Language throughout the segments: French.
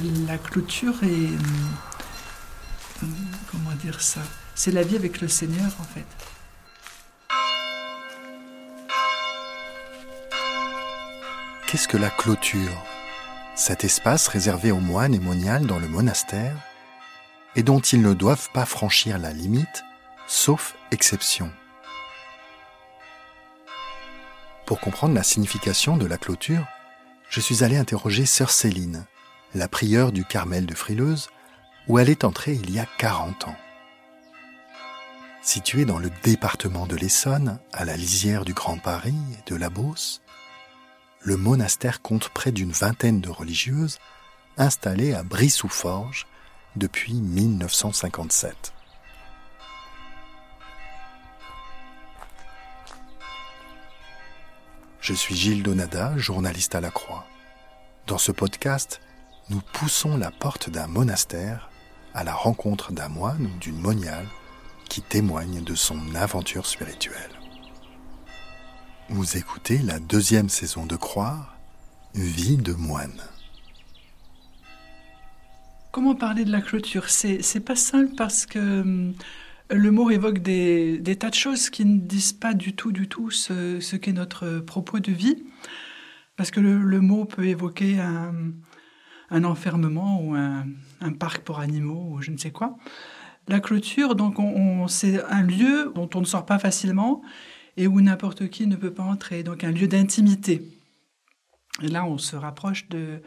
La clôture est... euh, Comment dire ça? C'est la vie avec le Seigneur en fait. Qu'est-ce que la clôture? Cet espace réservé aux moines et moniales dans le monastère et dont ils ne doivent pas franchir la limite, sauf exception. Pour comprendre la signification de la clôture, je suis allé interroger sœur Céline, la prieure du Carmel de Frileuse, où elle est entrée il y a 40 ans. Située dans le département de l'Essonne, à la lisière du Grand Paris et de la Beauce, le monastère compte près d'une vingtaine de religieuses installées à Brie-sous-Forges depuis 1957. Je suis Gilles Donada, journaliste à la Croix. Dans ce podcast, nous poussons la porte d'un monastère à la rencontre d'un moine ou d'une moniale qui témoigne de son aventure spirituelle. Vous écoutez la deuxième saison de Croire, Vie de moine. Comment parler de la clôture? C'est pas simple parce que hum, le mot évoque des, tas de choses qui ne disent pas du tout, du tout ce, qu'est notre propos de vie. Parce que le mot peut évoquer un, un enfermement ou un, parc pour animaux ou je ne sais quoi. La clôture, donc, on, on- c'est un lieu dont on ne sort pas facilement et où n'importe qui ne peut pas entrer. Donc, un lieu d'intimité. Et là, on se rapproche de,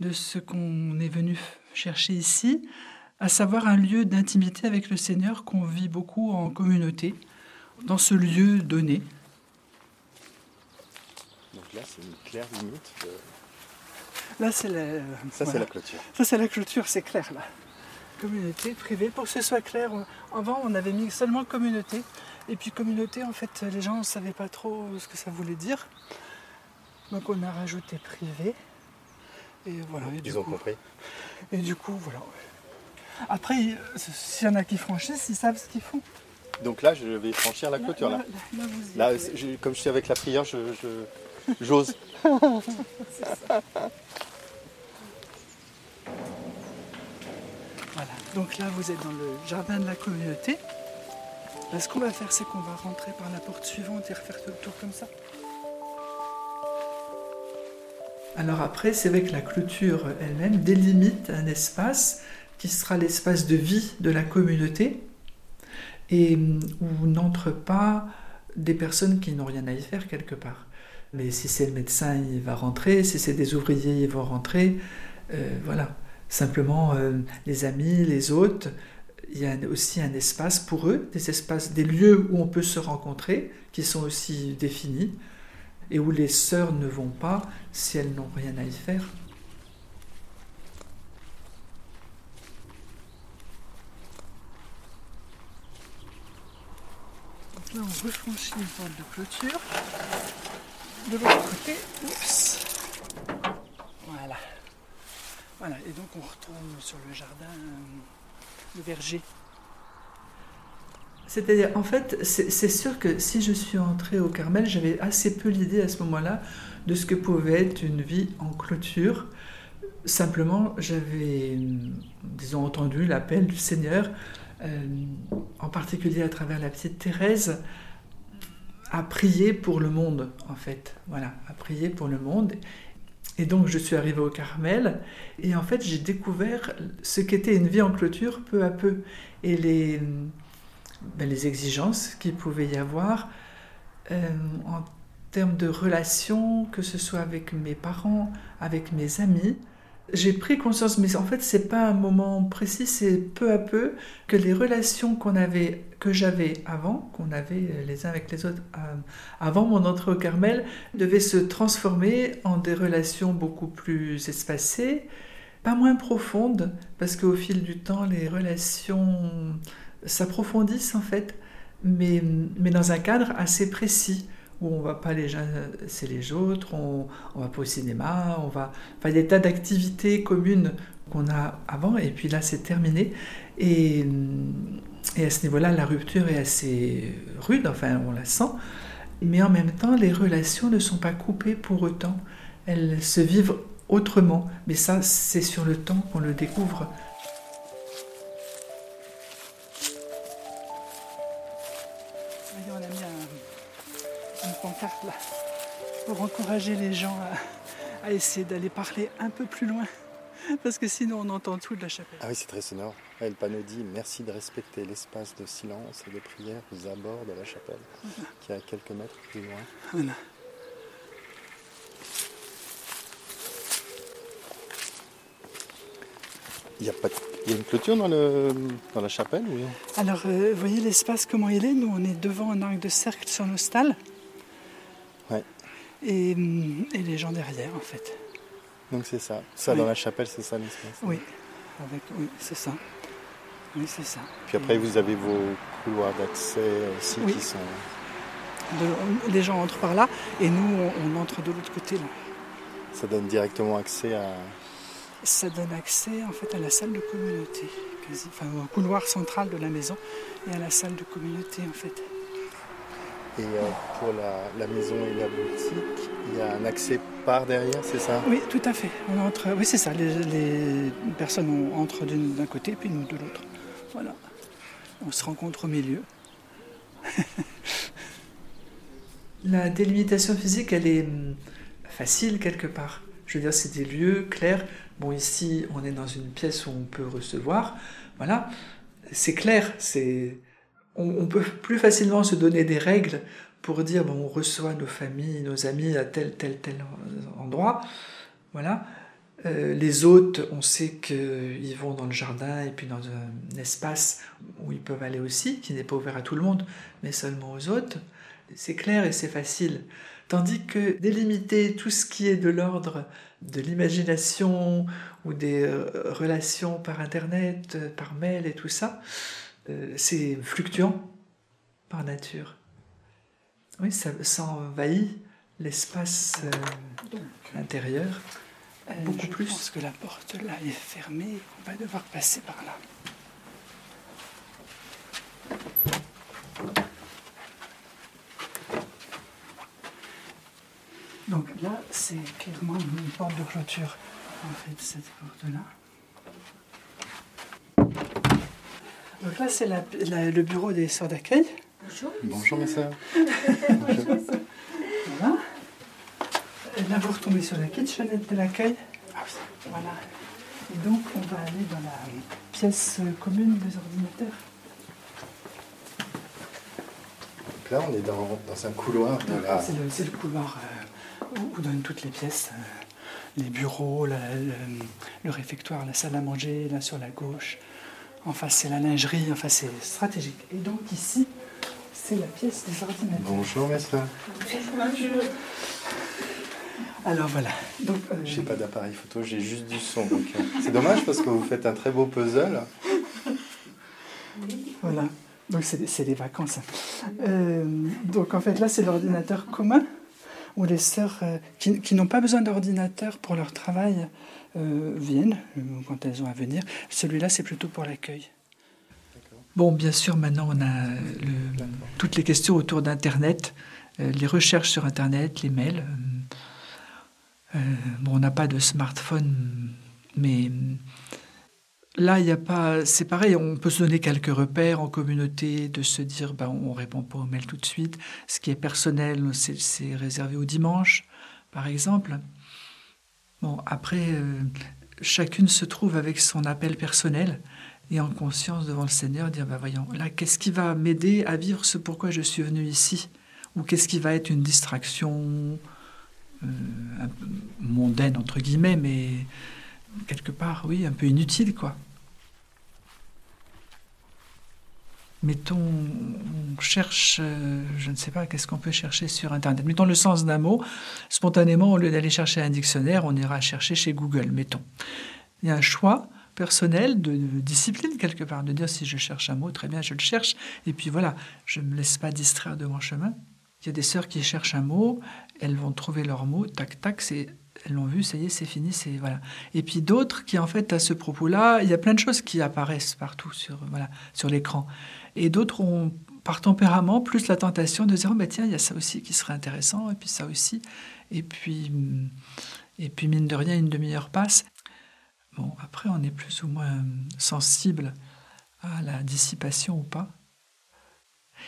de ce qu'on est venu chercher ici, à savoir un lieu d'intimité avec le Seigneur qu'on vit beaucoup en communauté, dans ce lieu donné. Donc là, c'est une claire limite. Là, c'est la, Ça, voilà. la clôture. Ça, c'est la clôture, c'est clair là. Communauté, privée, pour que ce soit clair. Avant, on avait mis seulement communauté. Et puis, communauté, en fait, les gens ne savaient pas trop ce que ça voulait dire. Donc, on a rajouté privé. Et voilà. Et du Ils ont coup- compris. Et du coup, voilà. Après, s'il y en a qui franchissent, ils savent ce qu'ils font. Donc là, je vais franchir la clôture. Là, là, là, vous y là allez. c'est- je- comme je suis avec la prière, je, je- j'ose. Voilà. Donc là, vous êtes dans le jardin de la communauté. Là, ce qu'on va faire, c'est qu'on va rentrer par la porte suivante et refaire tout le tour comme ça. Alors après, c'est vrai que la clôture elle-même délimite un espace qui sera l'espace de vie de la communauté et où n'entrent pas des personnes qui n'ont rien à y faire quelque part. Mais si c'est le médecin, il va rentrer, si c'est des ouvriers, ils vont rentrer. Euh, voilà. Simplement, euh, les amis, les hôtes, il y a aussi un espace pour eux, des espaces, des lieux où on peut se rencontrer, qui sont aussi définis, et où les sœurs ne vont pas si elles n'ont rien à y faire. Là, on refranchit une porte de clôture. De l'autre côté, oups. Voilà. Voilà, et donc on retourne sur le jardin, euh, le verger. C'est-à-dire, en fait, c'est sûr que si je suis entrée au Carmel, j'avais assez peu l'idée à ce moment-là de ce que pouvait être une vie en clôture. Simplement, j'avais, disons, entendu l'appel du Seigneur, euh, en particulier à travers la petite Thérèse, à prier pour le monde, en fait. Voilà, à prier pour le monde. Et donc, je suis arrivée au Carmel, et en fait, j'ai découvert ce qu'était une vie en clôture peu à peu, et les, ben, les exigences qu'il pouvait y avoir euh, en termes de relations, que ce soit avec mes parents, avec mes amis, J'ai pris conscience, mais en fait, c'est pas un moment précis, c'est peu à peu que les relations qu'on avait, que j'avais avant, qu'on avait les uns avec les autres euh, avant mon entrée au Carmel, devaient se transformer en des relations beaucoup plus espacées, pas moins profondes, parce qu'au fil du temps, les relations s'approfondissent en fait, mais, mais dans un cadre assez précis où on va pas les c'est les autres, on, on, va pas au cinéma, on va, enfin, des tas d'activités communes qu'on a avant, et puis là c'est terminé. Et, et à ce niveau-là, la rupture est assez rude, enfin on la sent, mais en même temps, les relations ne sont pas coupées pour autant, elles se vivent autrement, mais ça c'est sur le temps qu'on le découvre. Pour encourager les gens à, essayer d'aller parler un peu plus loin, parce que sinon on entend tout de la chapelle. Ah oui, c'est très sonore. le panneau dit Merci de respecter l'espace de silence et de prière aux abords de la chapelle, qui est à quelques mètres plus loin. Il y, a pas il y a une clôture dans, le, dans la chapelle oui Alors, euh, vous voyez l'espace comment il est? Nous, on est devant un arc de cercle sur nos stalles et, les gens derrière en fait. Donc c'est ça. Ça dans la chapelle, c'est ça l'espace Oui, avec, oui c'est ça. Oui, c'est ça. Puis après, vous avez vos couloirs d'accès aussi qui sont. les gens entrent par là et nous, on, entre de l'autre côté là. Ça donne directement accès à. Ça donne accès en fait à la salle de communauté, quasi. enfin au couloir central de la maison et à la salle de communauté en fait. Et euh, pour la, maison et la boutique, il y a un accès par derrière, c'est ça? Oui, tout à fait. On entre, oui, c'est ça. Les, personnes entrent d'un côté, puis nous de l'autre. Voilà. On se rencontre au milieu. la délimitation physique, elle est hum, facile quelque part. Je veux dire, c'est des lieux clairs. Bon, ici, on est dans une pièce où on peut recevoir. Voilà. C'est clair, c'est on, peut plus facilement se donner des règles pour dire bon, on reçoit nos familles, nos amis à tel, tel, tel endroit. Voilà. Euh, les hôtes, on sait qu'ils vont dans le jardin et puis dans un espace où ils peuvent aller aussi, qui n'est pas ouvert à tout le monde, mais seulement aux hôtes. C'est clair et c'est facile. Tandis que délimiter tout ce qui est de l'ordre de l'imagination ou des euh, relations par Internet, par mail et tout ça, euh, c'est fluctuant par nature. Oui, ça, envahit l'espace euh, intérieur euh, beaucoup plus. Je pense que la porte là est fermée, on va devoir passer par là. Donc là, c'est clairement une porte de clôture, en fait, cette porte-là. Donc là, c'est le bureau des sœurs d'accueil. Bonjour. Bonjour mes sœurs. voilà. Et là, vous retombez sur la kitchenette de l'accueil. Ah voilà. Et donc, on va aller dans la pièce commune des ordinateurs. Donc là, on est dans, dans un couloir. C'est le, couloir euh, où, donnent toutes les pièces. Euh, les bureaux, le réfectoire, la salle à manger, là sur la gauche. Enfin, c'est la lingerie, enfin, c'est stratégique. Et donc, ici, c'est la pièce des ordinateurs. Bonjour, maître. Bonjour. Alors voilà. Donc, euh... J'ai pas d'appareil photo, j'ai juste du son. Euh, c'est dommage parce que vous faites un très beau puzzle. Voilà. Donc c'est des vacances. Euh, donc en fait là c'est l'ordinateur commun où les sœurs euh, qui, n'ont pas besoin d'ordinateur pour leur travail euh, viennent euh, quand elles ont à venir. Celui-là, c'est plutôt pour l'accueil. Bon, bien sûr, maintenant, on a toutes les questions autour d'Internet, les recherches sur Internet, les mails. bon, on n'a pas de smartphone, mais là, il a pas. C'est pareil, on peut se donner quelques repères en communauté, de se dire, ben, on répond pas aux mails tout de suite. Ce qui est personnel, c'est réservé au dimanche, par exemple. Bon, après, euh, chacune se trouve avec son appel personnel et en conscience devant le Seigneur, dire, bah voyons, là, qu'est-ce qui va m'aider à vivre ce pourquoi je suis venu ici? Ou qu'est-ce qui va être une distraction euh, mondaine, entre guillemets, mais quelque part, oui, un peu inutile, quoi. mettons, on cherche, euh, je ne sais pas, qu'est-ce qu'on peut chercher sur Internet. Mettons le sens d'un mot. Spontanément, au lieu d'aller chercher un dictionnaire, on ira chercher chez Google, mettons. Il y a un choix personnel de, discipline quelque part, de dire si je cherche un mot, très bien, je le cherche. Et puis voilà, je ne me laisse pas distraire de mon chemin. Il y a des sœurs qui cherchent un mot, elles vont trouver leur mot, tac, tac, c'est elles l'ont vu, ça y est, c'est fini, c'est voilà. Et puis d'autres qui en fait à ce propos-là, il y a plein de choses qui apparaissent partout sur voilà sur l'écran. Et d'autres ont, par tempérament, plus la tentation de dire oh, bah, tiens, il y a ça aussi qui serait intéressant, et puis ça aussi. Et puis, et puis mine de rien, une demi-heure passe. Bon, après, on est plus ou moins sensible à la dissipation ou pas.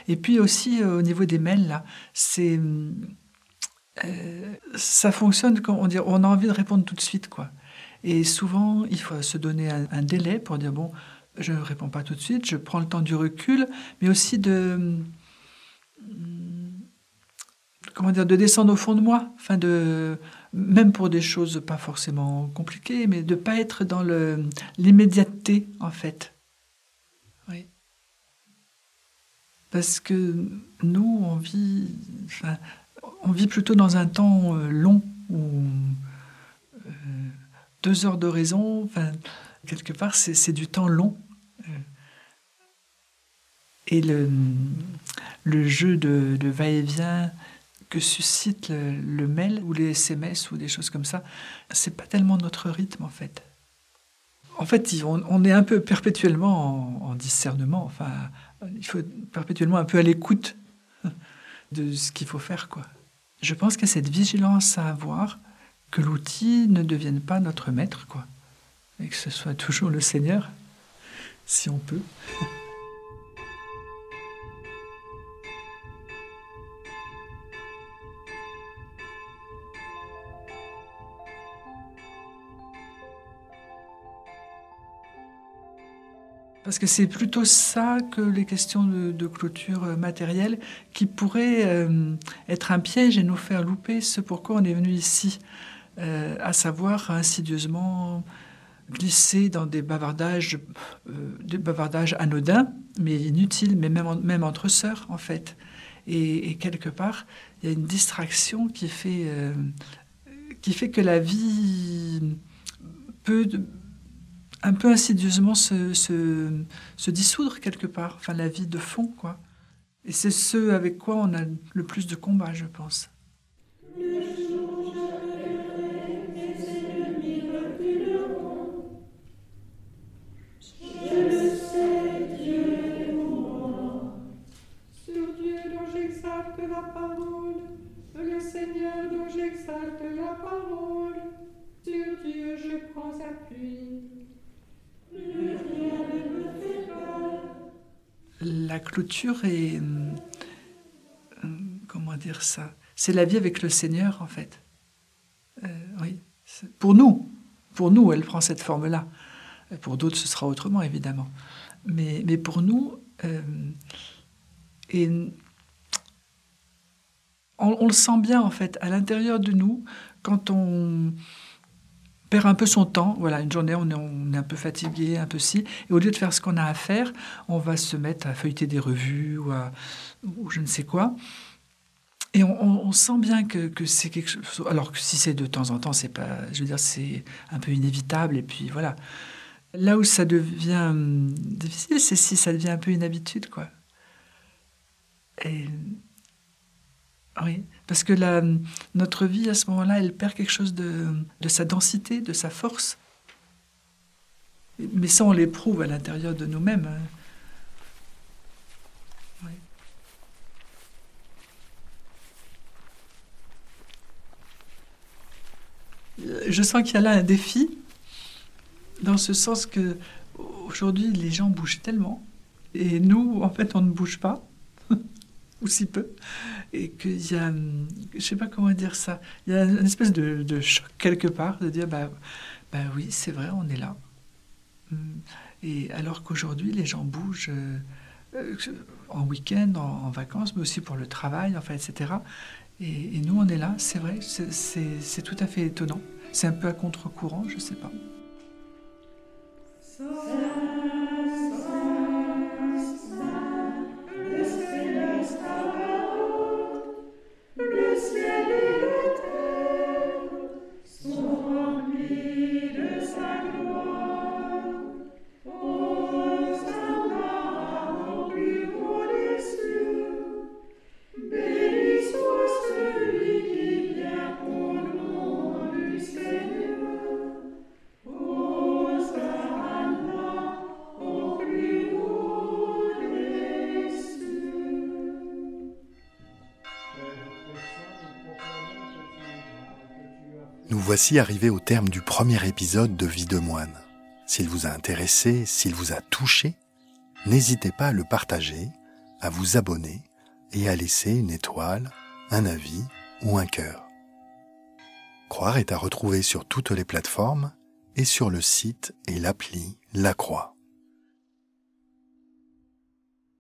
Et puis aussi, euh, au niveau des mails, là, c'est. Euh, ça fonctionne quand on, dit, on a envie de répondre tout de suite, quoi. Et souvent, il faut se donner un délai pour dire bon, je ne réponds pas tout de suite, je prends le temps du recul, mais aussi de comment dire, de descendre au fond de moi, enfin de même pour des choses pas forcément compliquées, mais de pas être dans l'immédiateté en fait. Oui. Parce que nous, on vit, on vit plutôt dans un temps euh, long où euh, deux heures d'oraison, enfin, quelque part, c'est du temps long et le, le jeu de, va-et-vient que suscite le, mail ou les SMS ou des choses comme ça, c'est pas tellement notre rythme en fait. En fait, on, est un peu perpétuellement en, discernement. Enfin, il faut perpétuellement un peu à l'écoute de ce qu'il faut faire, quoi. Je pense qu'il y a cette vigilance à avoir que l'outil ne devienne pas notre maître, quoi, et que ce soit toujours le Seigneur, si on peut. Parce que c'est plutôt ça que les questions de, clôture euh, matérielle qui pourraient euh, être un piège et nous faire louper ce pourquoi on est venu ici, euh, à savoir insidieusement glisser dans des bavardages, des bavardages anodins, mais inutiles, mais même, entre sœurs en fait. Et, et, quelque part, il y a une distraction qui fait, qui fait que la vie peut un peu insidieusement se, se, dissoudre quelque part, enfin la vie de fond, quoi. Et c'est ce avec quoi on a le plus de combat, je pense. Seigneur dont j'exalte la parole, sur Dieu je prends appui. La clôture est... Euh, comment dire ça? C'est la vie avec le Seigneur, en fait. Euh, oui. Pour nous, pour nous, elle prend cette forme-là. Pour d'autres, ce sera autrement, évidemment. Mais, mais pour nous, euh, on, le sent bien, en fait, à l'intérieur de nous, quand on, perd un peu son temps. Voilà, une journée, on est, on est un peu fatigué, un peu si. Et au lieu de faire ce qu'on a à faire, on va se mettre à feuilleter des revues ou, à, je ne sais quoi. Et on, sent bien que, que c'est quelque chose. Alors que si c'est de temps en temps, c'est pas. Je veux dire, c'est un peu inévitable. Et puis voilà. Là où ça devient difficile, c'est si ça devient un peu une habitude, quoi. Oui, parce que notre vie à ce moment-là, elle perd quelque chose de, de, sa densité, de sa force. Mais ça, on l'éprouve à l'intérieur de nous-mêmes. Hein. Je sens qu'il y a là un défi, dans ce sens que aujourd'hui les gens bougent tellement, et nous, en fait, on ne bouge pas si peu, et qu'il y a, je sais pas comment dire ça, il y a une espèce de, choc quelque part de dire, bah, bah oui, c'est vrai, on est là. Mm. Et alors qu'aujourd'hui, les gens bougent euh, en week-end, en, vacances, mais aussi pour le travail, enfin, etc. Et, et nous, on est là, c'est vrai, c'est tout à fait étonnant. C'est un peu à contre-courant, je sais pas. Nous voici arrivés au terme du premier épisode de Vie de moine. S'il vous a intéressé, s'il vous a touché, n'hésitez pas à le partager, à vous abonner et à laisser une étoile, un avis ou un cœur. Croire est à retrouver sur toutes les plateformes et sur le site et l'appli La Croix.